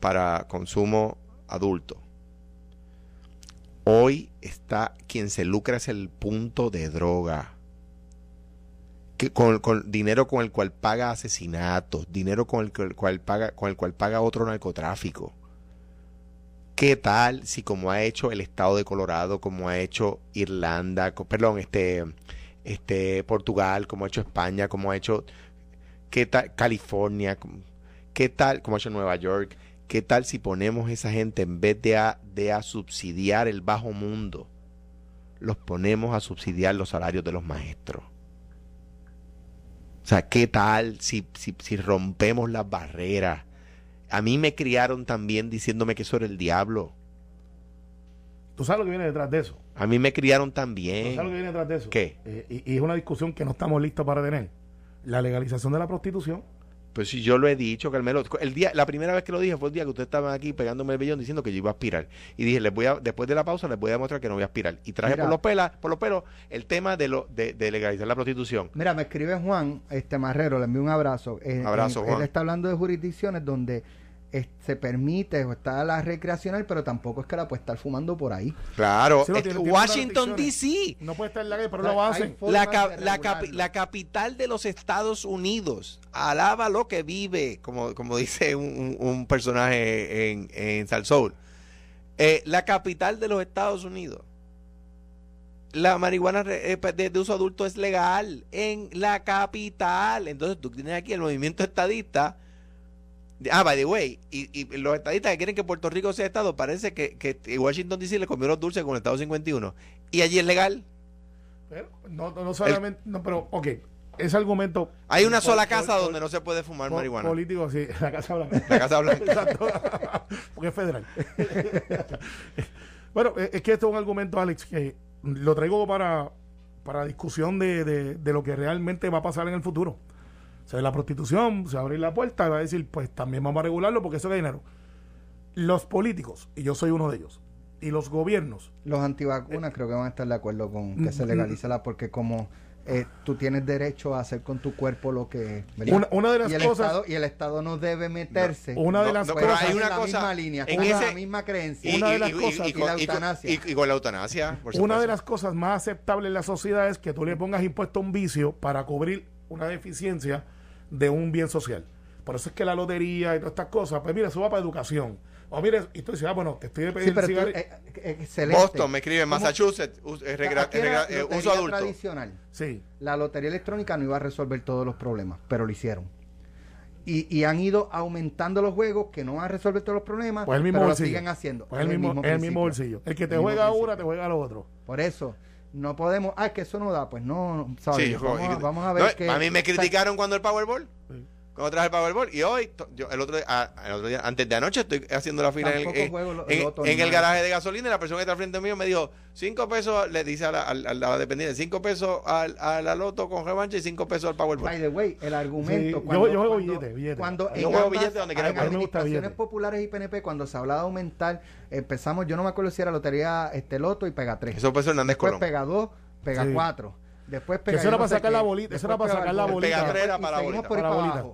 para consumo adulto, hoy está quien se lucra es el punto de droga. Que con, dinero con el cual paga asesinatos, dinero con el, cual- paga, con el cual paga otro narcotráfico. ¿Qué tal si como ha hecho el estado de Colorado, como ha hecho Irlanda, perdón, este, este Portugal, como ha hecho España, como ha hecho California, qué tal como ha hecho Nueva York, qué tal si ponemos esa gente en vez de a, de a subsidiar el bajo mundo, los ponemos a subsidiar los salarios de los maestros. O sea, ¿qué tal si, si, si rompemos las barreras? A mí me criaron también diciéndome que eso era el diablo. Tú sabes lo que viene detrás de eso. A mí me criaron ¿Tú sabes también. lo que viene detrás de eso? ¿Qué? Eh, y, y es una discusión que no estamos listos para tener. La legalización de la prostitución. Pues si yo lo he dicho, Carmelo, el día, la primera vez que lo dije fue el día que ustedes estaban aquí pegándome el vellón diciendo que yo iba a aspirar. Y dije, les voy a, después de la pausa les voy a demostrar que no voy a aspirar. Y traje Mira. por los pelas, por los pelos, el tema de lo, de, de legalizar la prostitución. Mira, me escribe Juan, este Marrero, le envío un abrazo. Eh, Abrazo, Juan. Él está hablando de jurisdicciones donde se permite o está la recreacional, pero tampoco es que la puede estar fumando por ahí. Claro, Sí, tiene- tiene Washington. DC, No puede estar en la calle, pero sea, lo hacen. la, la, capi- la capital de los Estados Unidos, alaba lo que vive, como, como dice un, un- personaje en, en Sal Soul. Eh, la capital de los Estados Unidos. La marihuana eh, de, de uso adulto es legal en la capital. Entonces tú tienes aquí el movimiento estadista. Ah, by the way, y, y los estadistas que quieren que Puerto Rico sea estado, parece que, que Washington DC le comió los dulces con el Estado 51. Y allí es legal. Pero no, no, no solamente. No, pero, ok. Ese argumento. Hay una sola casa donde no se puede fumar marihuana. Político, sí. La Casa Blanca. La Casa Blanca. Exacto. Porque es federal. bueno, es que esto es un argumento, Alex, que lo traigo para, para discusión de, de, de lo que realmente va a pasar en el futuro. O sea, la prostitución, se va a abrir la puerta y va a decir, pues también vamos a regularlo porque eso es dinero. Los políticos, y yo soy uno de ellos, y los gobiernos, Los antivacunas creo que van a estar de acuerdo con que se Mm, legalice la, porque como eh, tú tienes derecho a hacer con tu cuerpo lo que... una, una de las y el cosas... Estado, y el Estado no debe meterse. Una de No, las no, pero cosas... hay en una la cosa, misma línea, en ese- la misma creencia. Una de las cosas- y la con- eutanasia. y- y con la eutanasia, por Una de las cosas más aceptables en la sociedad es que tú le pongas impuesto a un vicio para cubrir una deficiencia de un bien social. Por eso es que la lotería y todas estas cosas, pues mira, eso va para educación. O mire, y tú dices, ah, bueno, te estoy Sí, pidiendo cigarrillo. eh, eh, excelente. Boston me escribe. Massachusetts, us- eh, eh, uso adulto. tradicional. Sí. La lotería electrónica no iba a resolver todos los problemas, pero lo hicieron. Y, y han ido aumentando los juegos que no van a resolver todos los problemas, Pues el mismo pero lo bolsillo. siguen haciendo. Pues el mismo, el mismo bolsillo. El que te El juega una, te juega lo otro. Por eso, no podemos, ah, es que eso no da, pues no, Sí, sorry, yo- vamos, a, vamos a ver No, que... a mí me criticaron cuando el Powerball. Sí. Cuando traje el Powerball. Y hoy, yo, el, otro día, ah, el otro día, antes de anoche, estoy haciendo la fila en, el, en- lo- en- en el garaje de gasolina. Y la persona que está al frente mío me dijo: cinco pesos, le dice a la, a la- a la dependiente, cinco pesos al, a la loto con revancha y cinco pesos al Powerball. By the way, el argumento. Sí, yo- yo juego billete, billete. Cuando Yo en juego ambas- billete donde quiera, en administraciones populares y PNP, cuando se hablaba de aumentar, empezamos, yo no me acuerdo si era lotería este loto y pega 3. Eso fue Hernández Después Colón. pega 2, pega Sí. 4. Después Que pega eso era para sacar la bolita, eso era Después para sacar la el bolita. Pega tres era y para la bolita.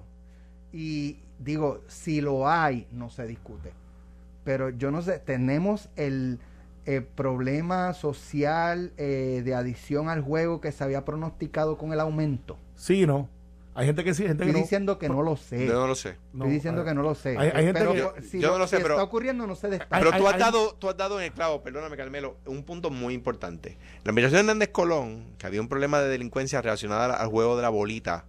Y digo, si lo hay, no se discute. Pero yo no sé, tenemos el eh, problema social eh, de adicción al juego que se había pronosticado con el aumento. Sí, no. Hay gente que sí, gente que Estoy no. diciendo que no lo sé. Yo no lo sé. No, Estoy diciendo hay- que no lo sé. hay- hay gente pero que- por- si yo no lo sé, si pero- está ocurriendo, no se destaca. Hay- Pero tú, has hay- dado, tú has dado en el clavo, perdóname Carmelo, un punto muy importante. La administración de Hernández Colón, que había un problema de delincuencia relacionada al juego de la bolita,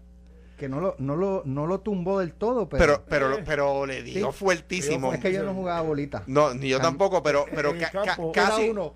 que no lo, no lo, no lo tumbó del todo, pero, pero pero, Eh. pero le dio Sí. fuertísimo. es que yo no jugaba bolita. No, ni yo tampoco, pero, pero ca- casi, uno,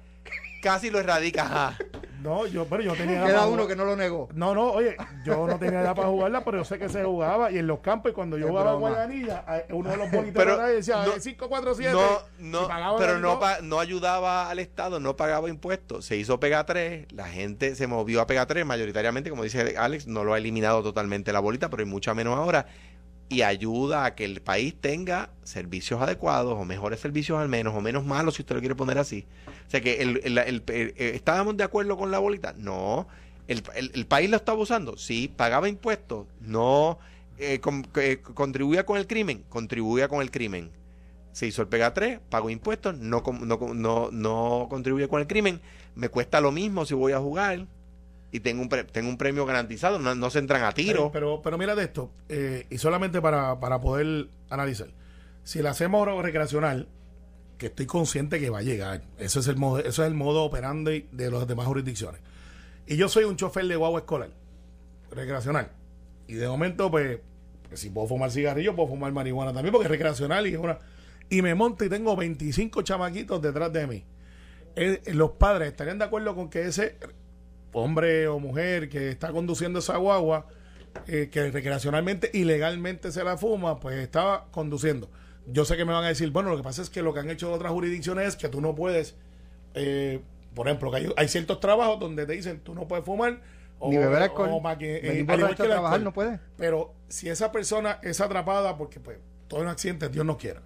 casi lo erradica. ajá. No, yo, pero yo tenía. queda uno jugar- que no lo negó. No, no, oye, yo no tenía edad para jugarla, pero yo sé que se jugaba. Y en los campos, y cuando yo Es jugaba. Guayanilla, uno de los y decía no- 5, 4, 7. No, no, pero no, pa- no ayudaba al Estado, no pagaba impuestos. Se hizo Pega 3, la gente se movió a Pega 3, mayoritariamente, como dice Alex, no lo ha eliminado totalmente la bolita, pero hay mucha menos ahora. Y ayuda a que el país tenga servicios adecuados, o mejores servicios al menos, o menos malos, si usted lo quiere poner así. O sea que el, eh, ¿estábamos de acuerdo con la bolita? No. ¿El, país lo estaba usando? Sí. ¿Pagaba impuestos? No. Eh, con- que- ¿Contribuía con el crimen? Contribuía con el crimen se hizo el Pega 3, pago impuestos, no, no, no, no contribuye con el crimen, me cuesta lo mismo si voy a jugar y tengo un, pre- tengo un premio garantizado, no, no se entran a tiro. Pero, pero mira de esto, eh, y solamente para, para poder analizar. Si la hacemos recreacional, que estoy consciente que va a llegar, eso es el modo, eso es el modo operandi de las demás jurisdicciones. Y yo soy un chofer de guagua escolar, recreacional. Y de momento, pues, pues, si puedo fumar cigarrillo, puedo fumar marihuana también, porque es recreacional y es una. Y me monto y tengo 25 chamaquitos detrás de mí. Eh, los padres estarían de acuerdo con que ese hombre o mujer que está conduciendo esa guagua, eh, que recreacionalmente y legalmente se la fuma, pues estaba conduciendo. Yo sé que me van a decir, bueno, lo que pasa es que lo que han hecho otras jurisdicciones es que tú no puedes, eh, por ejemplo, que hay, hay ciertos trabajos donde te dicen tú no puedes fumar o, Ni beber alcohol. o que- eh, al igual que trabajar alcohol. no puede. Pero si esa persona es atrapada porque pues todo un accidente, Dios no quiera,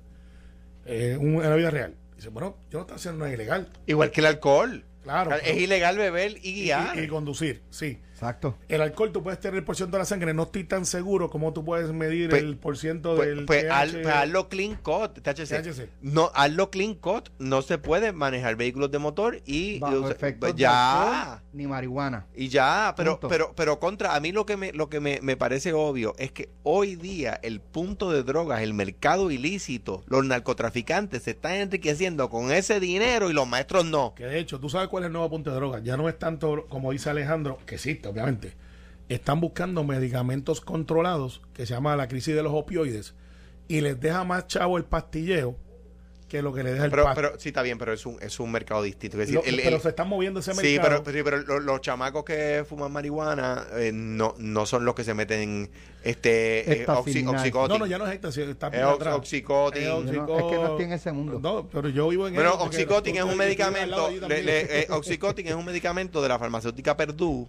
eh, un- en la vida real, dice, bueno, yo no estoy haciendo nada ilegal. Igual que el alcohol. Claro. es ilegal beber y y, guiar. y conducir, sí. Exacto. El alcohol tú puedes tener por ciento de la sangre, no estoy tan seguro como tú puedes medir Pues- el por ciento pues, del pues, TH. haz- pues hazlo clean cut, THC. THC. No, hazlo clean cut. No se puede manejar vehículos de motor y, Bajo efectos de ya. alcohol ni marihuana. Y ya, pero, Punto. pero, pero contra, a mí lo que me, lo que me, me parece obvio es que hoy día el punto de drogas, el mercado ilícito, los narcotraficantes se están enriqueciendo con ese dinero y los maestros no. Que de hecho, tú sabes cuál es el nuevo punto de droga. Ya no es tanto, como dice Alejandro, que existe, obviamente. Están buscando medicamentos controlados, que se llama la crisis de los opioides, y les deja más chavo el pastilleo que lo que le deja el Pero, pasto. pero sí está bien, pero es un, es un mercado distinto. Es decir, Lo- el- el- pero se están moviendo ese Sí, mercado. pero, sí, pero lo- los chamacos que fuman marihuana eh, no, no son los que se meten este eh, Esta oxi- oxicotin. no, no, ya no es éxtasis, está Es ox- oxicotin. Es no- es que no estoy en ese mundo. No, pero yo vivo en porque Oxycontin es un medicamento, le- eh, Oxycontin es un medicamento de la farmacéutica Perdue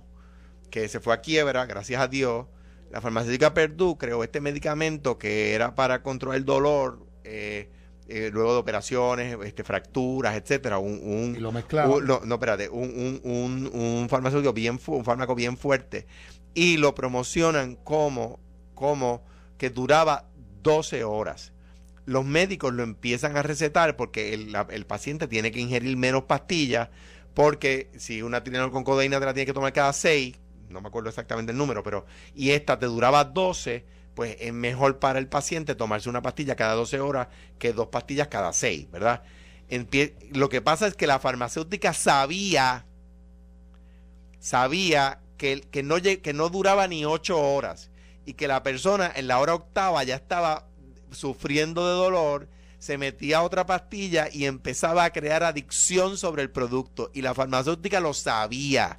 que se fue a quiebra, gracias a Dios. La farmacéutica Perdue creó este medicamento que era para controlar el dolor eh, eh, luego de operaciones, este, fracturas, etcétera. Un, un- Y lo mezclaba. un- no, no, espérate, un, un, un, un farmacéutico bien, un fármaco bien fuerte y lo promocionan como, como que duraba 12 horas los médicos lo empiezan a recetar porque el, la- el paciente tiene que ingerir menos pastillas porque si una Tylenol con codeína te la tiene que tomar cada 6, no me acuerdo exactamente el número, pero y esta te duraba 12, pues es mejor para el paciente tomarse una pastilla cada 12 horas que dos pastillas cada 6, ¿verdad? Lo que pasa es que la farmacéutica sabía sabía que, que, no, que no duraba ni 8 horas y que la persona en la hora octava ya estaba sufriendo de dolor, se metía otra pastilla y empezaba a crear adicción sobre el producto. Y la farmacéutica lo sabía.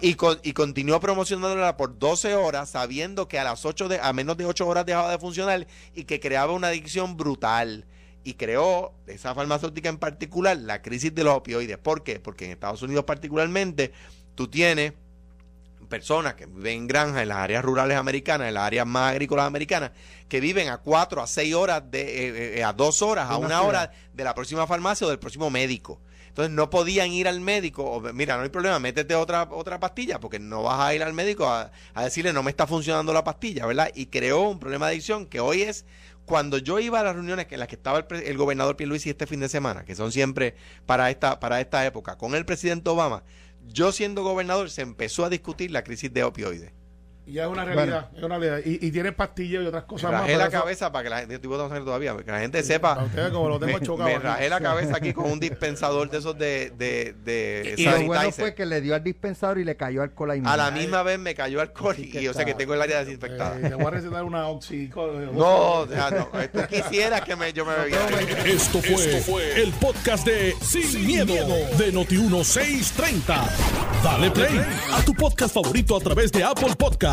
y, y continuó promocionándola por 12 horas, sabiendo que a las 8 de, a menos de 8 horas dejaba de funcionar y que creaba una adicción brutal y creó esa farmacéutica en particular la crisis de los opioides. ¿Por qué? Porque en Estados Unidos particularmente tú tienes personas que viven en granjas en las áreas rurales americanas, en las áreas más agrícolas americanas, que viven a cuatro, a seis horas, de, eh, eh, a dos horas, a una hora de la próxima farmacia o del próximo médico. Entonces no podían ir al médico, o, mira, no hay problema, métete otra, otra pastilla, porque no vas a ir al médico a, a decirle no me está funcionando la pastilla, ¿verdad? Y creó un problema de adicción que hoy es cuando yo iba a las reuniones en las que estaba el, el gobernador Pierluisi este fin de semana, que son siempre para esta, para esta época, con el presidente Obama, yo siendo gobernador se empezó a discutir la crisis de opioides. Y ya es una realidad, es una realidad. Y, y tiene pastillas y otras cosas me más. rajé la cabeza para que la gente, estoy todavía, para que la gente sepa. Ustedes como lo tengo me, chocado. me rajé la cabeza aquí con un dispensador de esos de, de, de Y lo bueno fue que le dio al dispensador y le cayó alcohol ahí A la misma vez me cayó alcohol Así y sé está. que tengo el área desinfectada. Eh, te voy a recetar una oxi. no, o sea, no, tú quisieras que me, yo me bebiera. Esto fue, el podcast de Sin, miedo, de Noti1630. Dale play a tu podcast favorito a través de Apple